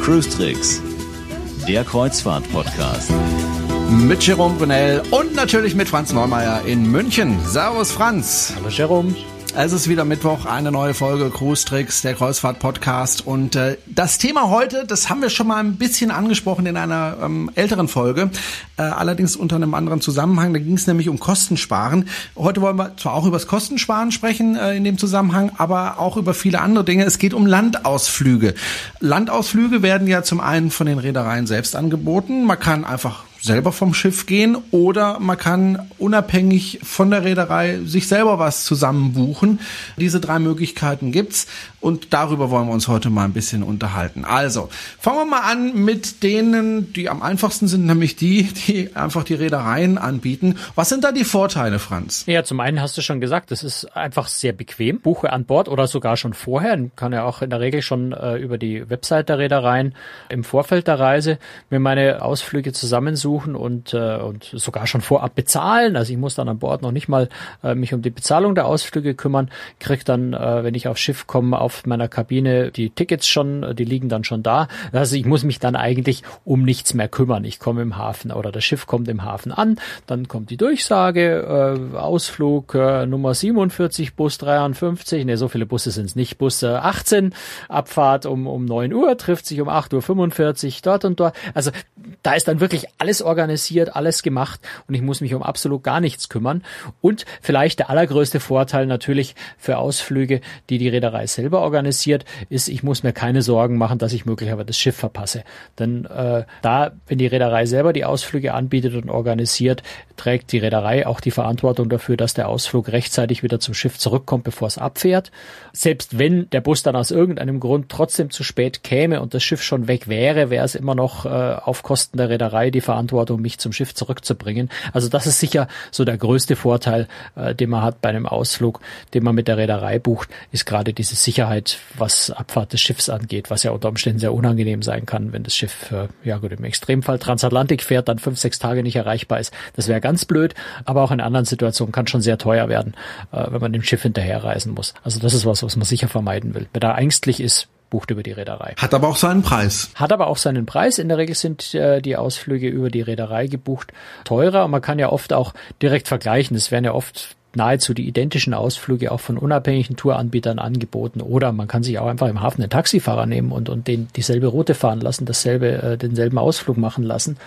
Cruise Tricks, der Kreuzfahrt-Podcast. Mit Jerome Brunel und natürlich mit Franz Neumeier in München. Servus Franz. Hallo Jerome. Es ist wieder Mittwoch, eine neue Folge Cruise Tricks, der Kreuzfahrt-Podcast. Und äh, das Thema heute, das haben wir schon mal ein bisschen angesprochen in einer ähm, älteren Folge, äh, allerdings unter einem anderen Zusammenhang. Da ging es nämlich um Kostensparen. Heute wollen wir zwar auch über das Kostensparen sprechen äh, in dem Zusammenhang, aber auch über viele andere Dinge. Es geht um Landausflüge. Landausflüge werden ja zum einen von den Reedereien selbst angeboten. Man kann einfach selber vom Schiff gehen oder man kann unabhängig von der Reederei sich selber was zusammen buchen. Diese drei Möglichkeiten gibt's und darüber wollen wir uns heute mal ein bisschen unterhalten. Also, fangen wir mal an mit denen, die am einfachsten sind, nämlich die, die einfach die Reedereien anbieten. Was sind da die Vorteile, Franz? Ja, zum einen hast du schon gesagt, es ist einfach sehr bequem. Buche an Bord oder sogar schon vorher. Kann ja auch in der Regel schon äh, über die Website der Reedereien im Vorfeld der Reise mir meine Ausflüge zusammensuchen und, äh, und sogar schon vorab bezahlen. Also ich muss dann an Bord noch nicht mal äh, mich um die Bezahlung der Ausflüge kümmern, krieg dann, äh, wenn ich aufs Schiff komme, auf meiner Kabine die Tickets schon, die liegen dann schon da. Also ich muss mich dann eigentlich um nichts mehr kümmern. Ich komme im Hafen oder das Schiff kommt im Hafen an, dann kommt die Durchsage, äh, Ausflug äh, Nummer 47, Bus 53, ne, so viele Busse sind es nicht, Bus äh, 18, Abfahrt um, um 9 Uhr, trifft sich um 8.45 Uhr dort und dort. Also da ist dann wirklich alles organisiert, alles gemacht und ich muss mich um absolut gar nichts kümmern. Und vielleicht der allergrößte Vorteil natürlich für Ausflüge, die die Reederei selber organisiert, ist, ich muss mir keine Sorgen machen, dass ich möglicherweise das Schiff verpasse. Denn äh, da, wenn die Reederei selber die Ausflüge anbietet und organisiert, trägt die Reederei auch die Verantwortung dafür, dass der Ausflug rechtzeitig wieder zum Schiff zurückkommt, bevor es abfährt. Selbst wenn der Bus dann aus irgendeinem Grund trotzdem zu spät käme und das Schiff schon weg wäre, wäre es immer noch äh, auf Kosten der Reederei die Verantwortung, mich zum Schiff zurückzubringen. Also das ist sicher so der größte Vorteil, äh, den man hat bei einem Ausflug, den man mit der Reederei bucht, ist gerade diese Sicherheit, was Abfahrt des Schiffs angeht, was ja unter Umständen sehr unangenehm sein kann, wenn das Schiff, äh, ja gut, im Extremfall Transatlantik fährt, dann fünf, sechs Tage nicht erreichbar ist. Das wäre ganz blöd, aber auch in anderen Situationen kann schon sehr teuer werden, äh, wenn man dem Schiff hinterherreisen muss. Also das ist was, was man sicher vermeiden will. Wer da ängstlich ist, bucht über die Reederei. Hat aber auch seinen Preis. Hat aber auch seinen Preis. In der Regel sind äh, die Ausflüge über die Reederei gebucht teurer. Und man kann ja oft auch direkt vergleichen. Es werden ja oft nahezu die identischen Ausflüge auch von unabhängigen Touranbietern angeboten. Oder man kann sich auch einfach im Hafen einen Taxifahrer nehmen und, und den dieselbe Route fahren lassen, dasselbe, äh, denselben Ausflug machen lassen.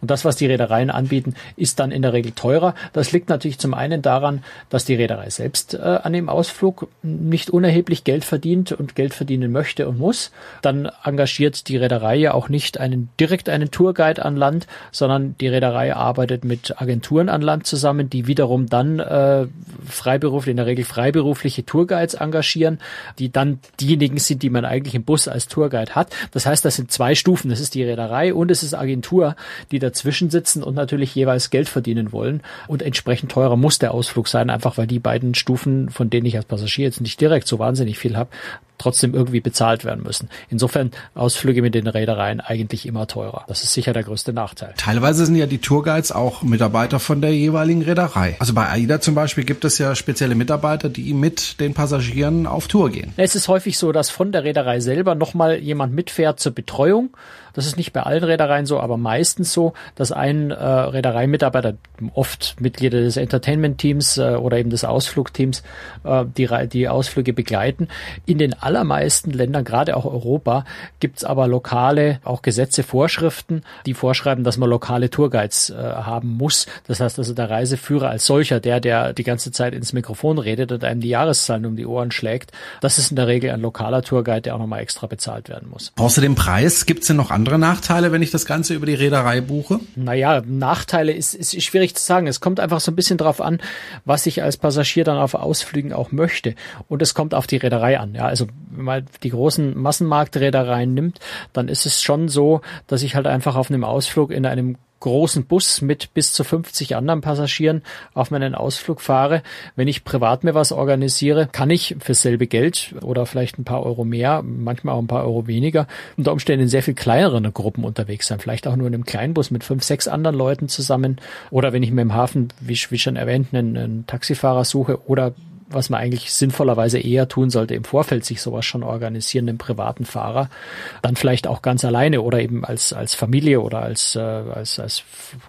Und das, was die Reedereien anbieten, ist dann in der Regel teurer. Das liegt natürlich zum einen daran, dass die Reederei selbst äh, an dem Ausflug nicht unerheblich Geld verdient und Geld verdienen möchte und muss. Dann engagiert die Reederei ja auch nicht einen direkt einen Tourguide an Land, sondern die Reederei arbeitet mit Agenturen an Land zusammen, die wiederum dann äh, freiberuflich, in der Regel freiberufliche Tourguides engagieren, die dann diejenigen sind, die man eigentlich im Bus als Tourguide hat. Das heißt, das sind zwei Stufen. Das ist die Reederei und es ist Agentur, die dazwischen sitzen und natürlich jeweils Geld verdienen wollen. Und entsprechend teurer muss der Ausflug sein, einfach weil die beiden Stufen, von denen ich als Passagier jetzt nicht direkt so wahnsinnig viel habe, trotzdem irgendwie bezahlt werden müssen. Insofern Ausflüge mit den Reedereien eigentlich immer teurer. Das ist sicher der größte Nachteil. Teilweise sind ja die Tourguides auch Mitarbeiter von der jeweiligen Reederei. Also bei AIDA zum Beispiel gibt es ja spezielle Mitarbeiter, die mit den Passagieren auf Tour gehen. Es ist häufig so, dass von der Reederei selber nochmal jemand mitfährt zur Betreuung. Das ist nicht bei allen Reedereien so, aber meistens so, dass ein äh, Reedereimitarbeiter, oft Mitglieder des Entertainment-Teams äh, oder eben des Ausflugteams, äh, die, die Ausflüge begleiten. In den allermeisten Ländern, gerade auch Europa, gibt's aber lokale, auch Gesetze, Vorschriften, die vorschreiben, dass man lokale Tourguides äh, haben muss. Das heißt also der Reiseführer als solcher, der, der die ganze Zeit ins Mikrofon redet und einem die Jahreszahlen um die Ohren schlägt, das ist in der Regel ein lokaler Tourguide, der auch nochmal extra bezahlt werden muss. Außer dem Preis gibt's denn noch andere Nachteile, wenn ich das Ganze über die Reederei buche? Naja, Nachteile ist, ist schwierig zu sagen. Es kommt einfach so ein bisschen drauf an, was ich als Passagier dann auf Ausflügen auch möchte. Und es kommt auf die Reederei an. Ja, also wenn man die großen Massenmarktreedereien nimmt, dann ist es schon so, dass ich halt einfach auf einem Ausflug in einem großen Bus mit bis zu 50 anderen Passagieren auf meinen Ausflug fahre. Wenn ich privat mir was organisiere, kann ich für selbe Geld oder vielleicht ein paar Euro mehr, manchmal auch ein paar Euro weniger, unter Umständen in sehr viel kleineren Gruppen unterwegs sein. Vielleicht auch nur in einem Kleinbus mit fünf, sechs anderen Leuten zusammen. Oder wenn ich mir im Hafen, wie, wie schon erwähnt, einen, einen Taxifahrer suche oder was man eigentlich sinnvollerweise eher tun sollte, im Vorfeld sich sowas schon organisieren, einen privaten Fahrer, dann vielleicht auch ganz alleine oder eben als, als Familie oder als, äh, als, als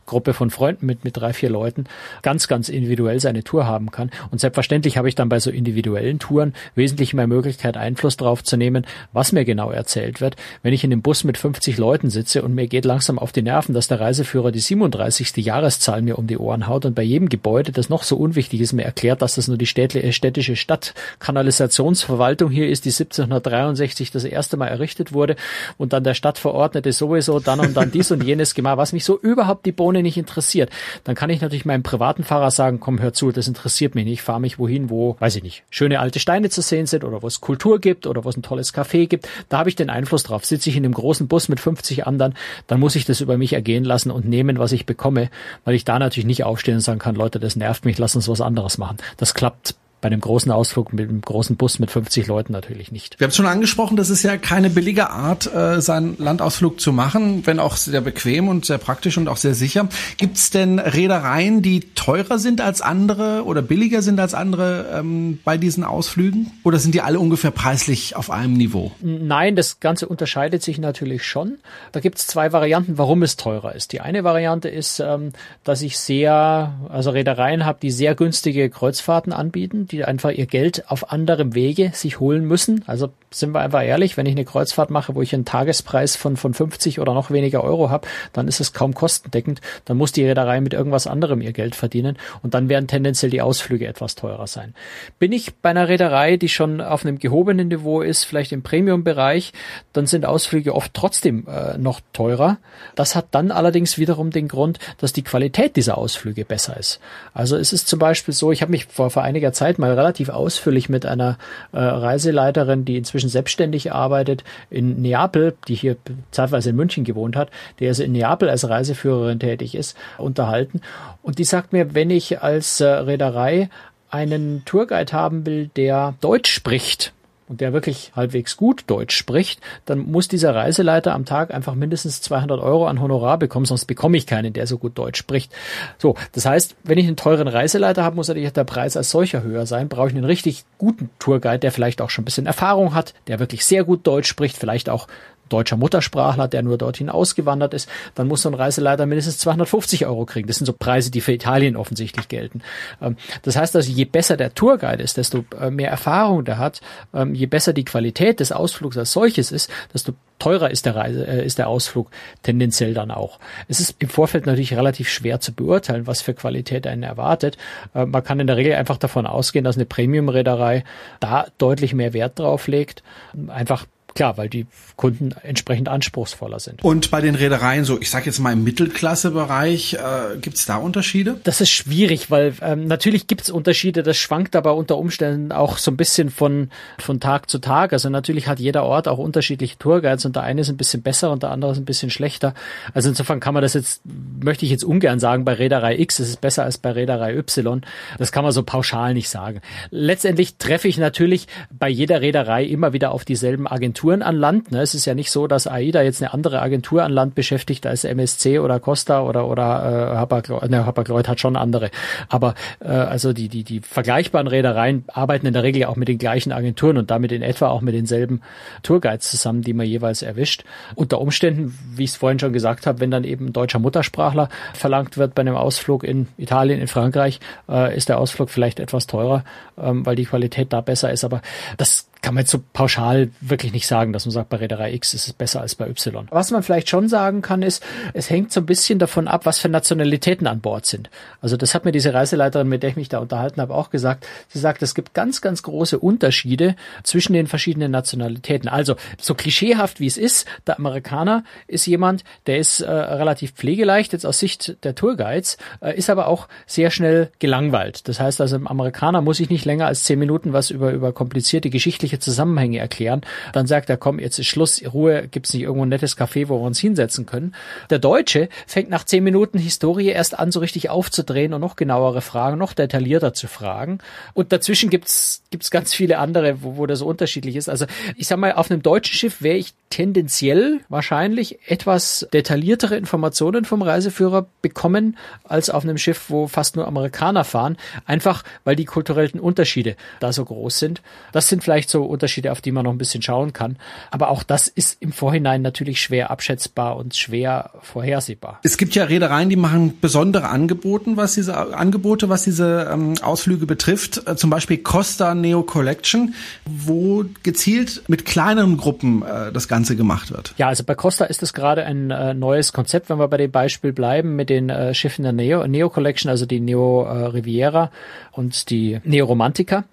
Gruppe von Freunden mit, mit drei, vier Leuten ganz, ganz individuell seine Tour haben kann. Und selbstverständlich habe ich dann bei so individuellen Touren wesentlich mehr Möglichkeit, Einfluss darauf zu nehmen, was mir genau erzählt wird. Wenn ich in einem Bus mit 50 Leuten sitze und mir geht langsam auf die Nerven, dass der Reiseführer die 37. Jahreszahl mir um die Ohren haut und bei jedem Gebäude, das noch so unwichtig ist, mir erklärt, dass das nur die städtische Stadtkanalisationsverwaltung hier ist, die 1763 das erste Mal errichtet wurde und dann der Stadtverordnete sowieso dann und dann dies und jenes gemacht, was mich so überhaupt die Bohne nicht interessiert. Dann kann ich natürlich meinem privaten Fahrer sagen, komm, hör zu, das interessiert mich nicht, ich fahre mich wohin, wo, weiß ich nicht, schöne alte Steine zu sehen sind oder wo es Kultur gibt oder wo es ein tolles Café gibt. Da habe ich den Einfluss drauf. Sitze ich in einem großen Bus mit 50 anderen, dann muss ich das über mich ergehen lassen und nehmen, was ich bekomme, weil ich da natürlich nicht aufstehen und sagen kann, Leute, das nervt mich, lass uns was anderes machen. Das klappt bei einem großen Ausflug mit einem großen Bus mit 50 Leuten natürlich nicht. Wir haben es schon angesprochen, das ist ja keine billige Art, äh, seinen Landausflug zu machen, wenn auch sehr bequem und sehr praktisch und auch sehr sicher. Gibt es denn Reedereien, die teurer sind als andere oder billiger sind als andere ähm, bei diesen Ausflügen? Oder sind die alle ungefähr preislich auf einem Niveau? Nein, das Ganze unterscheidet sich natürlich schon. Da gibt es zwei Varianten, warum es teurer ist. Die eine Variante ist, ähm, dass ich sehr, also Reedereien habe, die sehr günstige Kreuzfahrten anbieten die einfach ihr Geld auf anderem Wege sich holen müssen. Also sind wir einfach ehrlich, wenn ich eine Kreuzfahrt mache, wo ich einen Tagespreis von, von 50 oder noch weniger Euro habe, dann ist es kaum kostendeckend. Dann muss die Reederei mit irgendwas anderem ihr Geld verdienen und dann werden tendenziell die Ausflüge etwas teurer sein. Bin ich bei einer Reederei, die schon auf einem gehobenen Niveau ist, vielleicht im Premium-Bereich, dann sind Ausflüge oft trotzdem äh, noch teurer. Das hat dann allerdings wiederum den Grund, dass die Qualität dieser Ausflüge besser ist. Also es ist zum Beispiel so, ich habe mich vor, vor einiger Zeit mal relativ ausführlich mit einer äh, Reiseleiterin, die inzwischen selbstständig arbeitet, in Neapel, die hier zeitweise in München gewohnt hat, die also in Neapel als Reiseführerin tätig ist, unterhalten. Und die sagt mir, wenn ich als äh, Reederei einen Tourguide haben will, der Deutsch spricht, und der wirklich halbwegs gut Deutsch spricht, dann muss dieser Reiseleiter am Tag einfach mindestens 200 Euro an Honorar bekommen, sonst bekomme ich keinen, der so gut Deutsch spricht. So, das heißt, wenn ich einen teuren Reiseleiter habe, muss natürlich der Preis als solcher höher sein. Brauche ich einen richtig guten Tourguide, der vielleicht auch schon ein bisschen Erfahrung hat, der wirklich sehr gut Deutsch spricht, vielleicht auch deutscher Muttersprachler, der nur dorthin ausgewandert ist, dann muss so ein Reiseleiter mindestens 250 Euro kriegen. Das sind so Preise, die für Italien offensichtlich gelten. Ähm, das heißt also, je besser der Tourguide ist, desto äh, mehr Erfahrung der hat, ähm, je besser die Qualität des Ausflugs als solches ist, desto teurer ist der Reise, äh, ist der Ausflug tendenziell dann auch. Es ist im Vorfeld natürlich relativ schwer zu beurteilen, was für Qualität einen erwartet. Äh, man kann in der Regel einfach davon ausgehen, dass eine Premium-Reederei da deutlich mehr Wert drauf legt, einfach Klar, weil die Kunden entsprechend anspruchsvoller sind. Und bei den Reedereien, so ich sage jetzt mal im Mittelklassebereich, äh, gibt es da Unterschiede? Das ist schwierig, weil ähm, natürlich gibt es Unterschiede, das schwankt aber unter Umständen auch so ein bisschen von, von Tag zu Tag. Also natürlich hat jeder Ort auch unterschiedliche Tourguides und der eine ist ein bisschen besser und der andere ist ein bisschen schlechter. Also insofern kann man das jetzt, möchte ich jetzt ungern sagen, bei Reederei X ist es besser als bei Reederei Y. Das kann man so pauschal nicht sagen. Letztendlich treffe ich natürlich bei jeder Reederei immer wieder auf dieselben Agenturen Agenturen an Land. Ne? Es ist ja nicht so, dass AIDA jetzt eine andere Agentur an Land beschäftigt als MSC oder Costa oder oder äh, Hapag-Lloyd ne, hat schon andere. Aber äh, also die die die vergleichbaren Reedereien arbeiten in der Regel auch mit den gleichen Agenturen und damit in etwa auch mit denselben Tourguides zusammen, die man jeweils erwischt. Unter Umständen, wie ich es vorhin schon gesagt habe, wenn dann eben deutscher Muttersprachler verlangt wird bei einem Ausflug in Italien, in Frankreich, äh, ist der Ausflug vielleicht etwas teurer, ähm, weil die Qualität da besser ist. Aber das kann man jetzt so pauschal wirklich nicht sagen, dass man sagt, bei Reederei X ist es besser als bei Y. Was man vielleicht schon sagen kann, ist, es hängt so ein bisschen davon ab, was für Nationalitäten an Bord sind. Also das hat mir diese Reiseleiterin, mit der ich mich da unterhalten habe, auch gesagt. Sie sagt, es gibt ganz, ganz große Unterschiede zwischen den verschiedenen Nationalitäten. Also so klischeehaft wie es ist, der Amerikaner ist jemand, der ist äh, relativ pflegeleicht, jetzt aus Sicht der Tourguides, äh, ist aber auch sehr schnell gelangweilt. Das heißt also, im Amerikaner muss ich nicht länger als zehn Minuten was über, über komplizierte geschichtliche irgendwelche Zusammenhänge erklären. Dann sagt er, komm, jetzt ist Schluss, Ruhe, gibt's nicht irgendwo ein nettes Café, wo wir uns hinsetzen können. Der Deutsche fängt nach zehn Minuten Historie erst an, so richtig aufzudrehen und noch genauere Fragen, noch detaillierter zu fragen. Und dazwischen gibt's gibt's ganz viele andere, wo, wo das so unterschiedlich ist. Also ich sag mal, auf einem deutschen Schiff wäre ich tendenziell wahrscheinlich etwas detailliertere Informationen vom Reiseführer bekommen als auf einem Schiff, wo fast nur Amerikaner fahren, einfach weil die kulturellen Unterschiede da so groß sind. Das sind vielleicht so Unterschiede, auf die man noch ein bisschen schauen kann. Aber auch das ist im Vorhinein natürlich schwer abschätzbar und schwer vorhersehbar. Es gibt ja Reedereien, die machen besondere Angebote, was diese Angebote, was diese ähm, Ausflüge betrifft. Äh, zum Beispiel Costa Neo Collection, wo gezielt mit kleineren Gruppen äh, das Ganze gemacht wird. Ja, also bei Costa ist das gerade ein äh, neues Konzept, wenn wir bei dem Beispiel bleiben mit den äh, Schiffen der Neo, Neo Collection, also die Neo äh, Riviera und die Neo Romantica.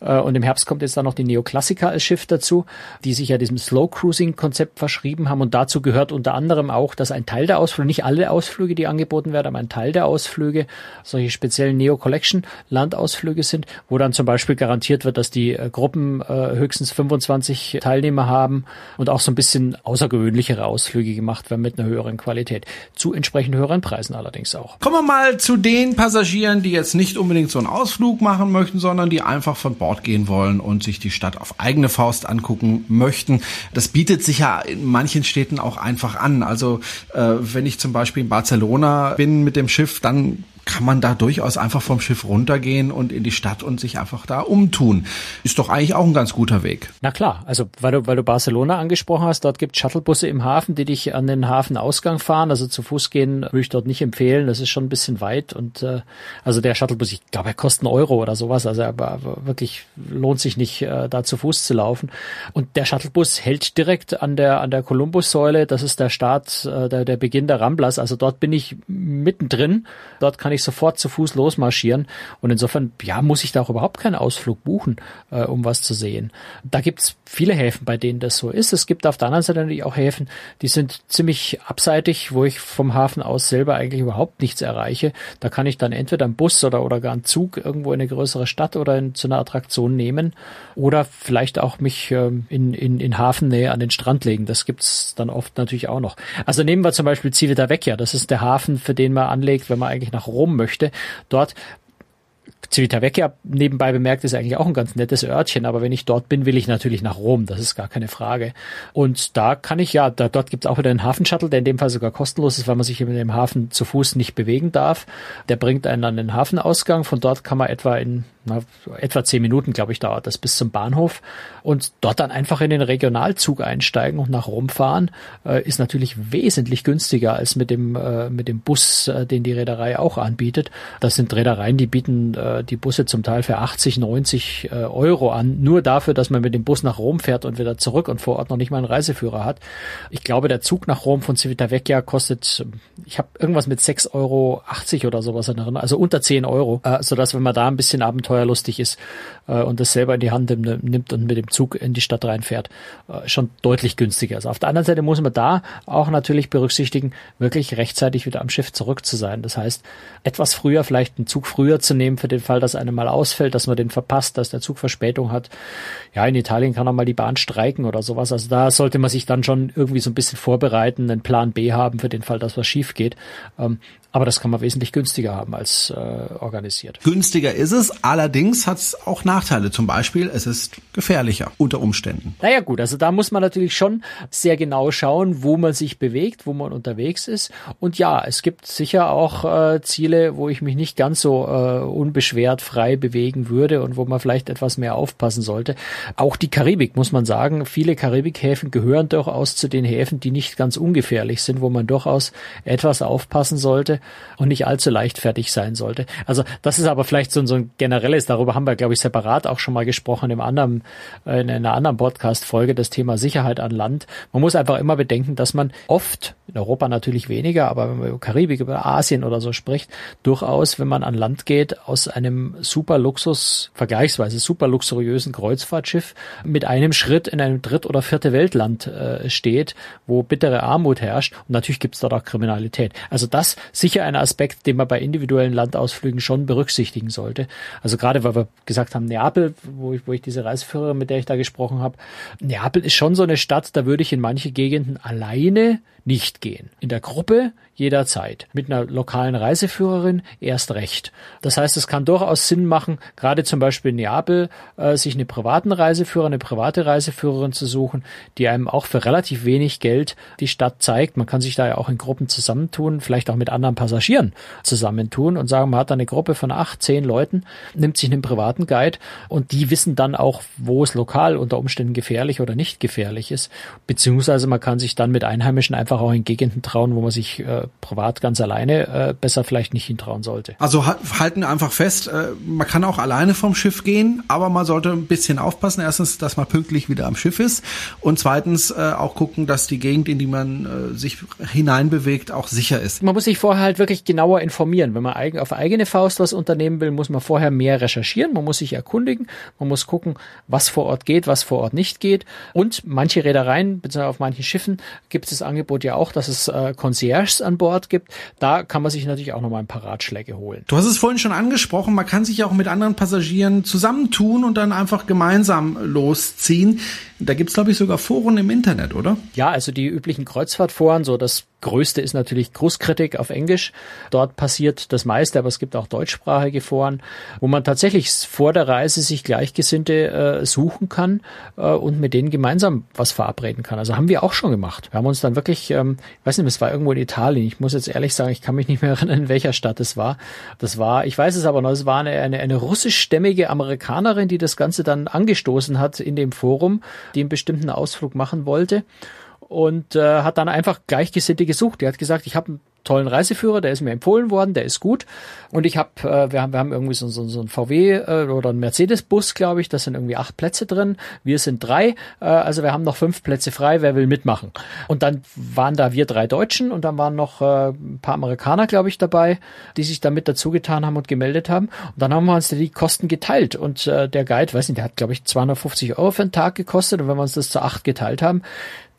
Äh, und im Herbst kommt jetzt dann noch die Neo Classica als Schiff dazu, die sich ja diesem Slow Cruising Konzept verschrieben haben. Und dazu gehört unter anderem auch, dass ein Teil der Ausflüge, nicht alle Ausflüge, die angeboten werden, aber ein Teil der Ausflüge solche speziellen Neo Collection Landausflüge sind, wo dann zum Beispiel garantiert wird, dass die äh, Gruppen äh, höchstens 25 Teilnehmer haben und auch so ein bisschen außergewöhnlichere Ausflüge gemacht werden mit einer höheren Qualität. Zu entsprechend höheren Preisen allerdings auch. Kommen wir mal zu den Passagieren, die jetzt nicht unbedingt so einen Ausflug machen möchten, sondern die einfach von Bord gehen wollen und sich die Stadt auf eigene Faust angucken möchten. Das bietet sich ja in manchen Städten auch einfach an. Also äh, wenn ich zum Beispiel in Barcelona bin mit dem Schiff, dann kann man da durchaus einfach vom Schiff runtergehen und in die Stadt und sich einfach da umtun. Ist doch eigentlich auch ein ganz guter Weg. Na klar, also weil du, weil du Barcelona angesprochen hast, dort gibt Shuttlebusse im Hafen, die dich an den Hafenausgang fahren. Also zu Fuß gehen würde ich dort nicht empfehlen. Das ist schon ein bisschen weit und äh, also der Shuttlebus, ich glaube, er kostet einen Euro oder sowas. Also aber, wirklich lohnt sich nicht, äh, da zu Fuß zu laufen. Und der Shuttlebus hält direkt an der an der Kolumbussäule. Das ist der Start, äh, der, der Beginn der Ramblas. Also dort bin ich mittendrin. Dort kann ich sofort zu Fuß losmarschieren. Und insofern, ja, muss ich da auch überhaupt keinen Ausflug buchen, äh, um was zu sehen. Da gibt's viele Häfen, bei denen das so ist. Es gibt auf der anderen Seite natürlich auch Häfen, die sind ziemlich abseitig, wo ich vom Hafen aus selber eigentlich überhaupt nichts erreiche. Da kann ich dann entweder einen Bus oder, oder gar einen Zug irgendwo in eine größere Stadt oder in, zu einer Attraktion nehmen oder vielleicht auch mich ähm, in, in, in Hafennähe an den Strand legen. Das gibt's dann oft natürlich auch noch. Also nehmen wir zum Beispiel Civitavecchia. Das ist der Hafen, für den man anlegt, wenn man eigentlich nach Rom möchte. Dort Civitavecchia nebenbei bemerkt ist eigentlich auch ein ganz nettes Örtchen, aber wenn ich dort bin, will ich natürlich nach Rom, das ist gar keine Frage. Und da kann ich ja, da, dort gibt es auch wieder einen Hafenshuttle, der in dem Fall sogar kostenlos ist, weil man sich in dem Hafen zu Fuß nicht bewegen darf. Der bringt einen an den Hafenausgang, von dort kann man etwa in na, etwa zehn Minuten, glaube ich, dauert das bis zum Bahnhof und dort dann einfach in den Regionalzug einsteigen und nach Rom fahren, äh, ist natürlich wesentlich günstiger als mit dem äh, mit dem Bus, äh, den die Reederei auch anbietet. Das sind Reedereien, die bieten äh, die Busse zum Teil für 80, 90 äh, Euro an, nur dafür, dass man mit dem Bus nach Rom fährt und wieder zurück und vor Ort noch nicht mal einen Reiseführer hat. Ich glaube, der Zug nach Rom von Civitavecchia kostet, ich habe irgendwas mit 6,80 Euro oder sowas in Erinnerung, also unter 10 Euro, äh, sodass wenn man da ein bisschen Abenteuer abenteuerlustig ist äh, und das selber in die Hand nimmt und mit dem Zug in die Stadt reinfährt, äh, schon deutlich günstiger ist. Auf der anderen Seite muss man da auch natürlich berücksichtigen, wirklich rechtzeitig wieder am Schiff zurück zu sein. Das heißt, etwas früher, vielleicht einen Zug früher zu nehmen für den Fall, dass einer mal ausfällt, dass man den verpasst, dass der Zug Verspätung hat. Ja, in Italien kann auch mal die Bahn streiken oder sowas. Also da sollte man sich dann schon irgendwie so ein bisschen vorbereiten, einen Plan B haben für den Fall, dass was schief geht. Ähm, aber das kann man wesentlich günstiger haben als äh, organisiert. Günstiger ist es, allerdings hat es auch Nachteile. Zum Beispiel, es ist gefährlicher unter Umständen. Naja gut, also da muss man natürlich schon sehr genau schauen, wo man sich bewegt, wo man unterwegs ist. Und ja, es gibt sicher auch äh, Ziele, wo ich mich nicht ganz so äh, unbeschwert frei bewegen würde und wo man vielleicht etwas mehr aufpassen sollte. Auch die Karibik, muss man sagen, viele Karibikhäfen gehören durchaus zu den Häfen, die nicht ganz ungefährlich sind, wo man durchaus etwas aufpassen sollte und nicht allzu leichtfertig sein sollte. Also das ist aber vielleicht so, so ein generelles, darüber haben wir, glaube ich, separat auch schon mal gesprochen im anderen, äh, in einer anderen Podcast-Folge, das Thema Sicherheit an Land. Man muss einfach immer bedenken, dass man oft, in Europa natürlich weniger, aber wenn man über Karibik, über Asien oder so spricht, durchaus, wenn man an Land geht, aus einem super Luxus, vergleichsweise super luxuriösen Kreuzfahrtschiff mit einem Schritt in einem dritt- oder vierte Weltland äh, steht, wo bittere Armut herrscht. Und natürlich gibt es dort auch Kriminalität. Also das sich sicher ein Aspekt, den man bei individuellen Landausflügen schon berücksichtigen sollte. Also gerade weil wir gesagt haben, Neapel, wo ich, wo ich diese Reiseführerin, mit der ich da gesprochen habe, Neapel ist schon so eine Stadt, da würde ich in manche Gegenden alleine nicht gehen. In der Gruppe jederzeit. Mit einer lokalen Reiseführerin erst recht. Das heißt, es kann durchaus Sinn machen, gerade zum Beispiel in Neapel, äh, sich eine privaten Reiseführer, eine private Reiseführerin zu suchen, die einem auch für relativ wenig Geld die Stadt zeigt. Man kann sich da ja auch in Gruppen zusammentun, vielleicht auch mit anderen Passagieren zusammentun und sagen, man hat da eine Gruppe von acht, zehn Leuten, nimmt sich einen privaten Guide und die wissen dann auch, wo es lokal unter Umständen gefährlich oder nicht gefährlich ist. Beziehungsweise man kann sich dann mit Einheimischen einfach auch in Gegenden trauen, wo man sich äh, privat ganz alleine äh, besser vielleicht nicht hintrauen sollte. Also halten einfach fest, äh, man kann auch alleine vom Schiff gehen, aber man sollte ein bisschen aufpassen. Erstens, dass man pünktlich wieder am Schiff ist und zweitens äh, auch gucken, dass die Gegend, in die man äh, sich hineinbewegt, auch sicher ist. Man muss sich vorher halt wirklich genauer informieren. Wenn man eigen, auf eigene Faust was unternehmen will, muss man vorher mehr recherchieren, man muss sich erkundigen, man muss gucken, was vor Ort geht, was vor Ort nicht geht. Und manche Reedereien, beziehungsweise auf manchen Schiffen, gibt es das Angebot ja auch, dass es äh, Concierges an Bord gibt. Da kann man sich natürlich auch nochmal ein paar Ratschläge holen. Du hast es vorhin schon angesprochen, man kann sich auch mit anderen Passagieren zusammentun und dann einfach gemeinsam losziehen. Da gibt's glaube ich, sogar Foren im Internet, oder? Ja, also die üblichen Kreuzfahrtforen, so das größte ist natürlich Großkritik auf Englisch. Dort passiert das meiste, aber es gibt auch deutschsprachige Foren, wo man tatsächlich vor der Reise sich Gleichgesinnte äh, suchen kann äh, und mit denen gemeinsam was verabreden kann. Also haben wir auch schon gemacht. Wir haben uns dann wirklich, ähm, ich weiß nicht, es war irgendwo in Italien. Ich muss jetzt ehrlich sagen, ich kann mich nicht mehr erinnern, in welcher Stadt es war. Das war, ich weiß es aber noch, es war eine, eine, eine russischstämmige Amerikanerin, die das Ganze dann angestoßen hat in dem Forum, die einen bestimmten Ausflug machen wollte und äh, hat dann einfach Gleichgesinnte gesucht. Die hat gesagt, ich habe tollen Reiseführer, der ist mir empfohlen worden, der ist gut. Und ich habe, äh, wir haben, wir haben irgendwie so, so, so ein VW äh, oder ein Mercedes-Bus, glaube ich, da sind irgendwie acht Plätze drin. Wir sind drei, äh, also wir haben noch fünf Plätze frei, wer will mitmachen? Und dann waren da wir drei Deutschen und dann waren noch äh, ein paar Amerikaner, glaube ich, dabei, die sich damit dazugetan haben und gemeldet haben. Und dann haben wir uns die Kosten geteilt. Und äh, der Guide, weiß nicht, der hat, glaube ich, 250 Euro für einen Tag gekostet. Und wenn wir uns das zu acht geteilt haben,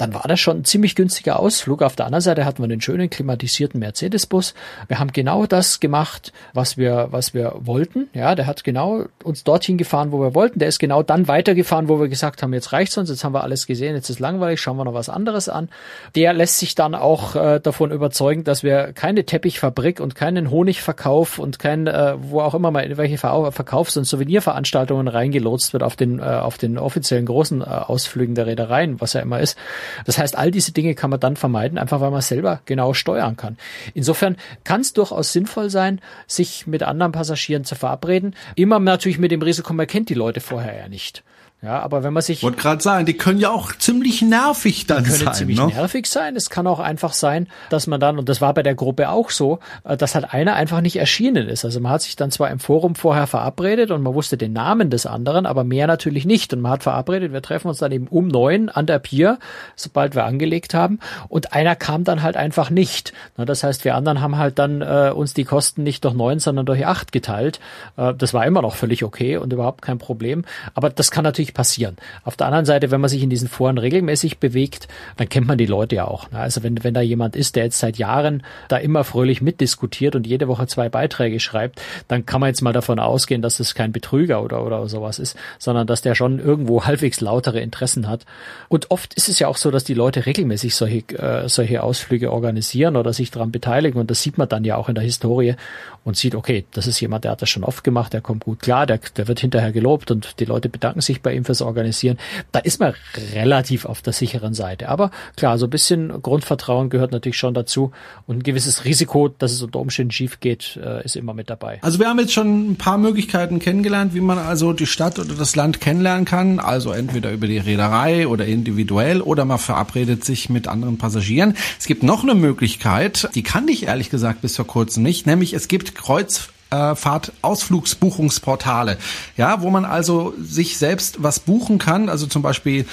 dann war das schon ein ziemlich günstiger Ausflug. Auf der anderen Seite hatten wir einen schönen klimatisierten Mercedes-Bus. Wir haben genau das gemacht, was wir, was wir wollten. Ja, der hat genau uns dorthin gefahren, wo wir wollten. Der ist genau dann weitergefahren, wo wir gesagt haben, jetzt reicht's uns, jetzt haben wir alles gesehen, jetzt ist langweilig, schauen wir noch was anderes an. Der lässt sich dann auch äh, davon überzeugen, dass wir keine Teppichfabrik und keinen Honigverkauf und kein, äh, wo auch immer mal in welche Verkaufs- und Souvenirveranstaltungen reingelotst wird auf den, äh, auf den offiziellen großen äh, Ausflügen der Reedereien, was ja immer ist. Das heißt, all diese Dinge kann man dann vermeiden, einfach weil man selber genau steuern kann. Insofern kann es durchaus sinnvoll sein, sich mit anderen Passagieren zu verabreden. Immer natürlich mit dem Risiko, man kennt die Leute vorher ja nicht. Ja, aber wenn man sich. Wollte gerade sagen, die können ja auch ziemlich nervig dann können sein. ziemlich ne? nervig sein. Es kann auch einfach sein, dass man dann, und das war bei der Gruppe auch so, äh, dass halt einer einfach nicht erschienen ist. Also man hat sich dann zwar im Forum vorher verabredet und man wusste den Namen des anderen, aber mehr natürlich nicht. Und man hat verabredet, wir treffen uns dann eben um neun an der Pier, sobald wir angelegt haben. Und einer kam dann halt einfach nicht. Das heißt, wir anderen haben halt dann äh, uns die Kosten nicht durch neun, sondern durch acht geteilt. Äh, das war immer noch völlig okay und überhaupt kein Problem. Aber das kann natürlich passieren. Auf der anderen Seite, wenn man sich in diesen Foren regelmäßig bewegt, dann kennt man die Leute ja auch. Ne? Also wenn, wenn da jemand ist, der jetzt seit Jahren da immer fröhlich mitdiskutiert und jede Woche zwei Beiträge schreibt, dann kann man jetzt mal davon ausgehen, dass es kein Betrüger oder, oder sowas ist, sondern dass der schon irgendwo halbwegs lautere Interessen hat. Und oft ist es ja auch so, dass die Leute regelmäßig solche, äh, solche Ausflüge organisieren oder sich daran beteiligen und das sieht man dann ja auch in der Historie und sieht, okay, das ist jemand, der hat das schon oft gemacht, der kommt gut klar, der, der wird hinterher gelobt und die Leute bedanken sich bei ihm fürs Organisieren. Da ist man relativ auf der sicheren Seite. Aber klar, so ein bisschen Grundvertrauen gehört natürlich schon dazu und ein gewisses Risiko, dass es unter Umständen schief geht, äh, ist immer mit dabei. Also wir haben jetzt schon ein paar Möglichkeiten kennengelernt, wie man also die Stadt oder das Land kennenlernen kann. Also entweder über die Reederei oder individuell oder man verabredet sich mit anderen Passagieren. Es gibt noch eine Möglichkeit, die kannte ich ehrlich gesagt bis vor kurzem nicht, nämlich es gibt Kreuz Fahrt Ausflugsbuchungsportale, ja, wo man also sich selbst was buchen kann, also zum Beispiel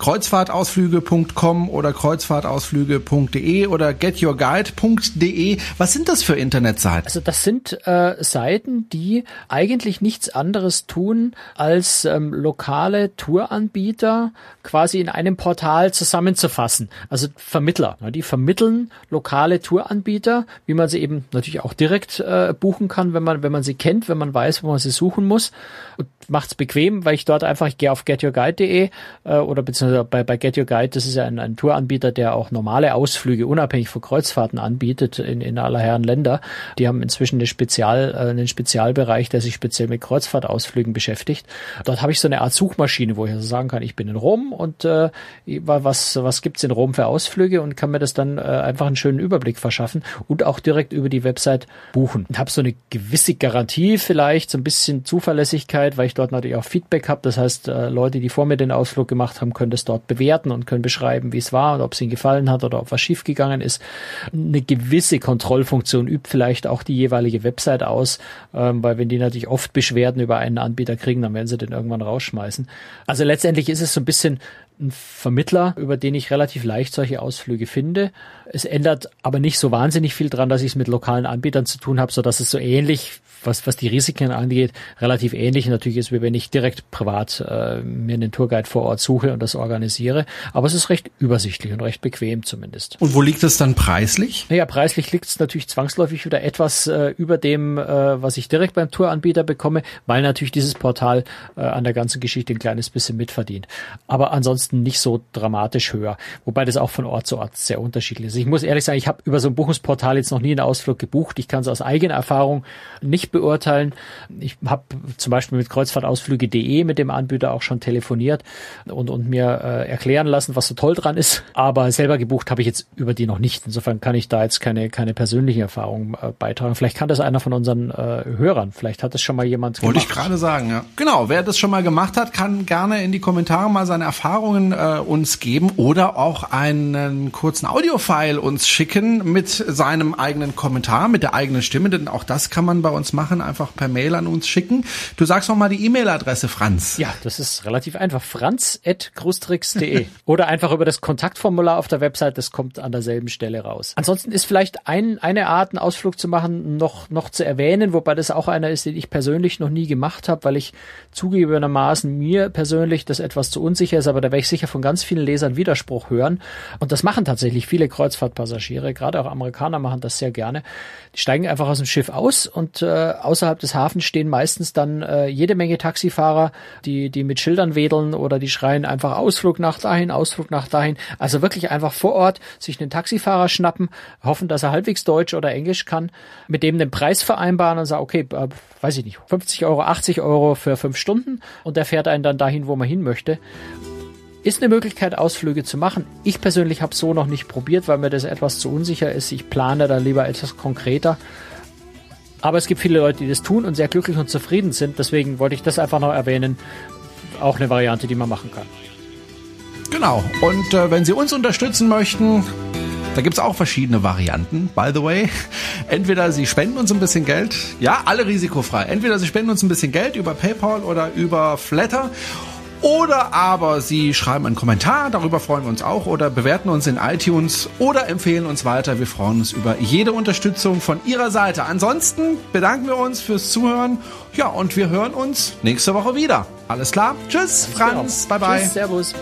Kreuzfahrtausflüge.com oder kreuzfahrtausflüge.de oder getyourguide.de. Was sind das für Internetseiten? Also das sind äh, Seiten, die eigentlich nichts anderes tun, als ähm, lokale Touranbieter quasi in einem Portal zusammenzufassen. Also Vermittler. Ne? Die vermitteln lokale Touranbieter, wie man sie eben natürlich auch direkt äh, buchen kann, wenn man, wenn man sie kennt, wenn man weiß, wo man sie suchen muss. Und macht's bequem, weil ich dort einfach, ich gehe auf getyourguide.de äh, oder beziehungsweise bei, bei Get Your Guide, das ist ja ein, ein Touranbieter, der auch normale Ausflüge unabhängig von Kreuzfahrten anbietet in, in aller Herren Länder. Die haben inzwischen eine Spezial, äh, einen Spezialbereich, der sich speziell mit Kreuzfahrtausflügen beschäftigt. Dort habe ich so eine Art Suchmaschine, wo ich also sagen kann, ich bin in Rom und äh, was, was gibt's in Rom für Ausflüge und kann mir das dann äh, einfach einen schönen Überblick verschaffen und auch direkt über die Website buchen. Ich habe so eine gewisse Garantie vielleicht, so ein bisschen Zuverlässigkeit, weil ich dort natürlich auch Feedback habe. Das heißt, äh, Leute, die vor mir den Ausflug gemacht haben, können das dort bewerten und können beschreiben, wie es war und ob es ihnen gefallen hat oder ob was schiefgegangen ist. Eine gewisse Kontrollfunktion übt vielleicht auch die jeweilige Website aus, ähm, weil wenn die natürlich oft Beschwerden über einen Anbieter kriegen, dann werden sie den irgendwann rausschmeißen. Also letztendlich ist es so ein bisschen ein Vermittler, über den ich relativ leicht solche Ausflüge finde. Es ändert aber nicht so wahnsinnig viel dran, dass ich es mit lokalen Anbietern zu tun habe, so dass es so ähnlich was, was die Risiken angeht, relativ ähnlich natürlich ist, wie wenn ich direkt privat äh, mir einen Tourguide vor Ort suche und das organisiere. Aber es ist recht übersichtlich und recht bequem zumindest. Und wo liegt es dann preislich? Naja, preislich liegt es natürlich zwangsläufig wieder etwas äh, über dem, äh, was ich direkt beim Touranbieter bekomme, weil natürlich dieses Portal äh, an der ganzen Geschichte ein kleines bisschen mitverdient. Aber ansonsten nicht so dramatisch höher. Wobei das auch von Ort zu Ort sehr unterschiedlich ist. Ich muss ehrlich sagen, ich habe über so ein Buchungsportal jetzt noch nie einen Ausflug gebucht. Ich kann es aus eigener Erfahrung nicht beurteilen. Ich habe zum Beispiel mit Kreuzfahrtausflüge.de mit dem Anbieter auch schon telefoniert und, und mir äh, erklären lassen, was so toll dran ist. Aber selber gebucht habe ich jetzt über die noch nicht. Insofern kann ich da jetzt keine, keine persönliche Erfahrung äh, beitragen. Vielleicht kann das einer von unseren äh, Hörern. Vielleicht hat es schon mal jemand Wollte gemacht. Wollte ich gerade sagen, ja. Genau, wer das schon mal gemacht hat, kann gerne in die Kommentare mal seine Erfahrungen äh, uns geben oder auch einen kurzen Audiofile uns schicken mit seinem eigenen Kommentar, mit der eigenen Stimme, denn auch das kann man bei uns machen machen, einfach per Mail an uns schicken. Du sagst noch mal die E-Mail-Adresse, Franz. Ja, das ist relativ einfach. franz.grustrix.de oder einfach über das Kontaktformular auf der Website, das kommt an derselben Stelle raus. Ansonsten ist vielleicht ein, eine Art, einen Ausflug zu machen, noch, noch zu erwähnen, wobei das auch einer ist, den ich persönlich noch nie gemacht habe, weil ich zugegebenermaßen mir persönlich das etwas zu unsicher ist, aber da werde ich sicher von ganz vielen Lesern Widerspruch hören. Und das machen tatsächlich viele Kreuzfahrtpassagiere, gerade auch Amerikaner machen das sehr gerne. Die steigen einfach aus dem Schiff aus und äh, außerhalb des Hafens stehen meistens dann äh, jede Menge Taxifahrer, die, die mit Schildern wedeln oder die schreien einfach Ausflug nach dahin, Ausflug nach dahin. Also wirklich einfach vor Ort sich einen Taxifahrer schnappen, hoffen, dass er halbwegs Deutsch oder Englisch kann, mit dem den Preis vereinbaren und sagen, okay, äh, weiß ich nicht, 50 Euro, 80 Euro für fünf Stunden und der fährt einen dann dahin, wo man hin möchte ist eine Möglichkeit, Ausflüge zu machen. Ich persönlich habe so noch nicht probiert, weil mir das etwas zu unsicher ist. Ich plane da lieber etwas konkreter. Aber es gibt viele Leute, die das tun und sehr glücklich und zufrieden sind. Deswegen wollte ich das einfach noch erwähnen. Auch eine Variante, die man machen kann. Genau. Und äh, wenn Sie uns unterstützen möchten, da gibt's auch verschiedene Varianten, by the way. Entweder Sie spenden uns ein bisschen Geld, ja, alle risikofrei. Entweder Sie spenden uns ein bisschen Geld über PayPal oder über Flatter oder aber Sie schreiben einen Kommentar, darüber freuen wir uns auch, oder bewerten uns in iTunes oder empfehlen uns weiter. Wir freuen uns über jede Unterstützung von Ihrer Seite. Ansonsten bedanken wir uns fürs Zuhören. Ja, und wir hören uns nächste Woche wieder. Alles klar? Tschüss, Franz. Bye, bye. Tschüss, Servus.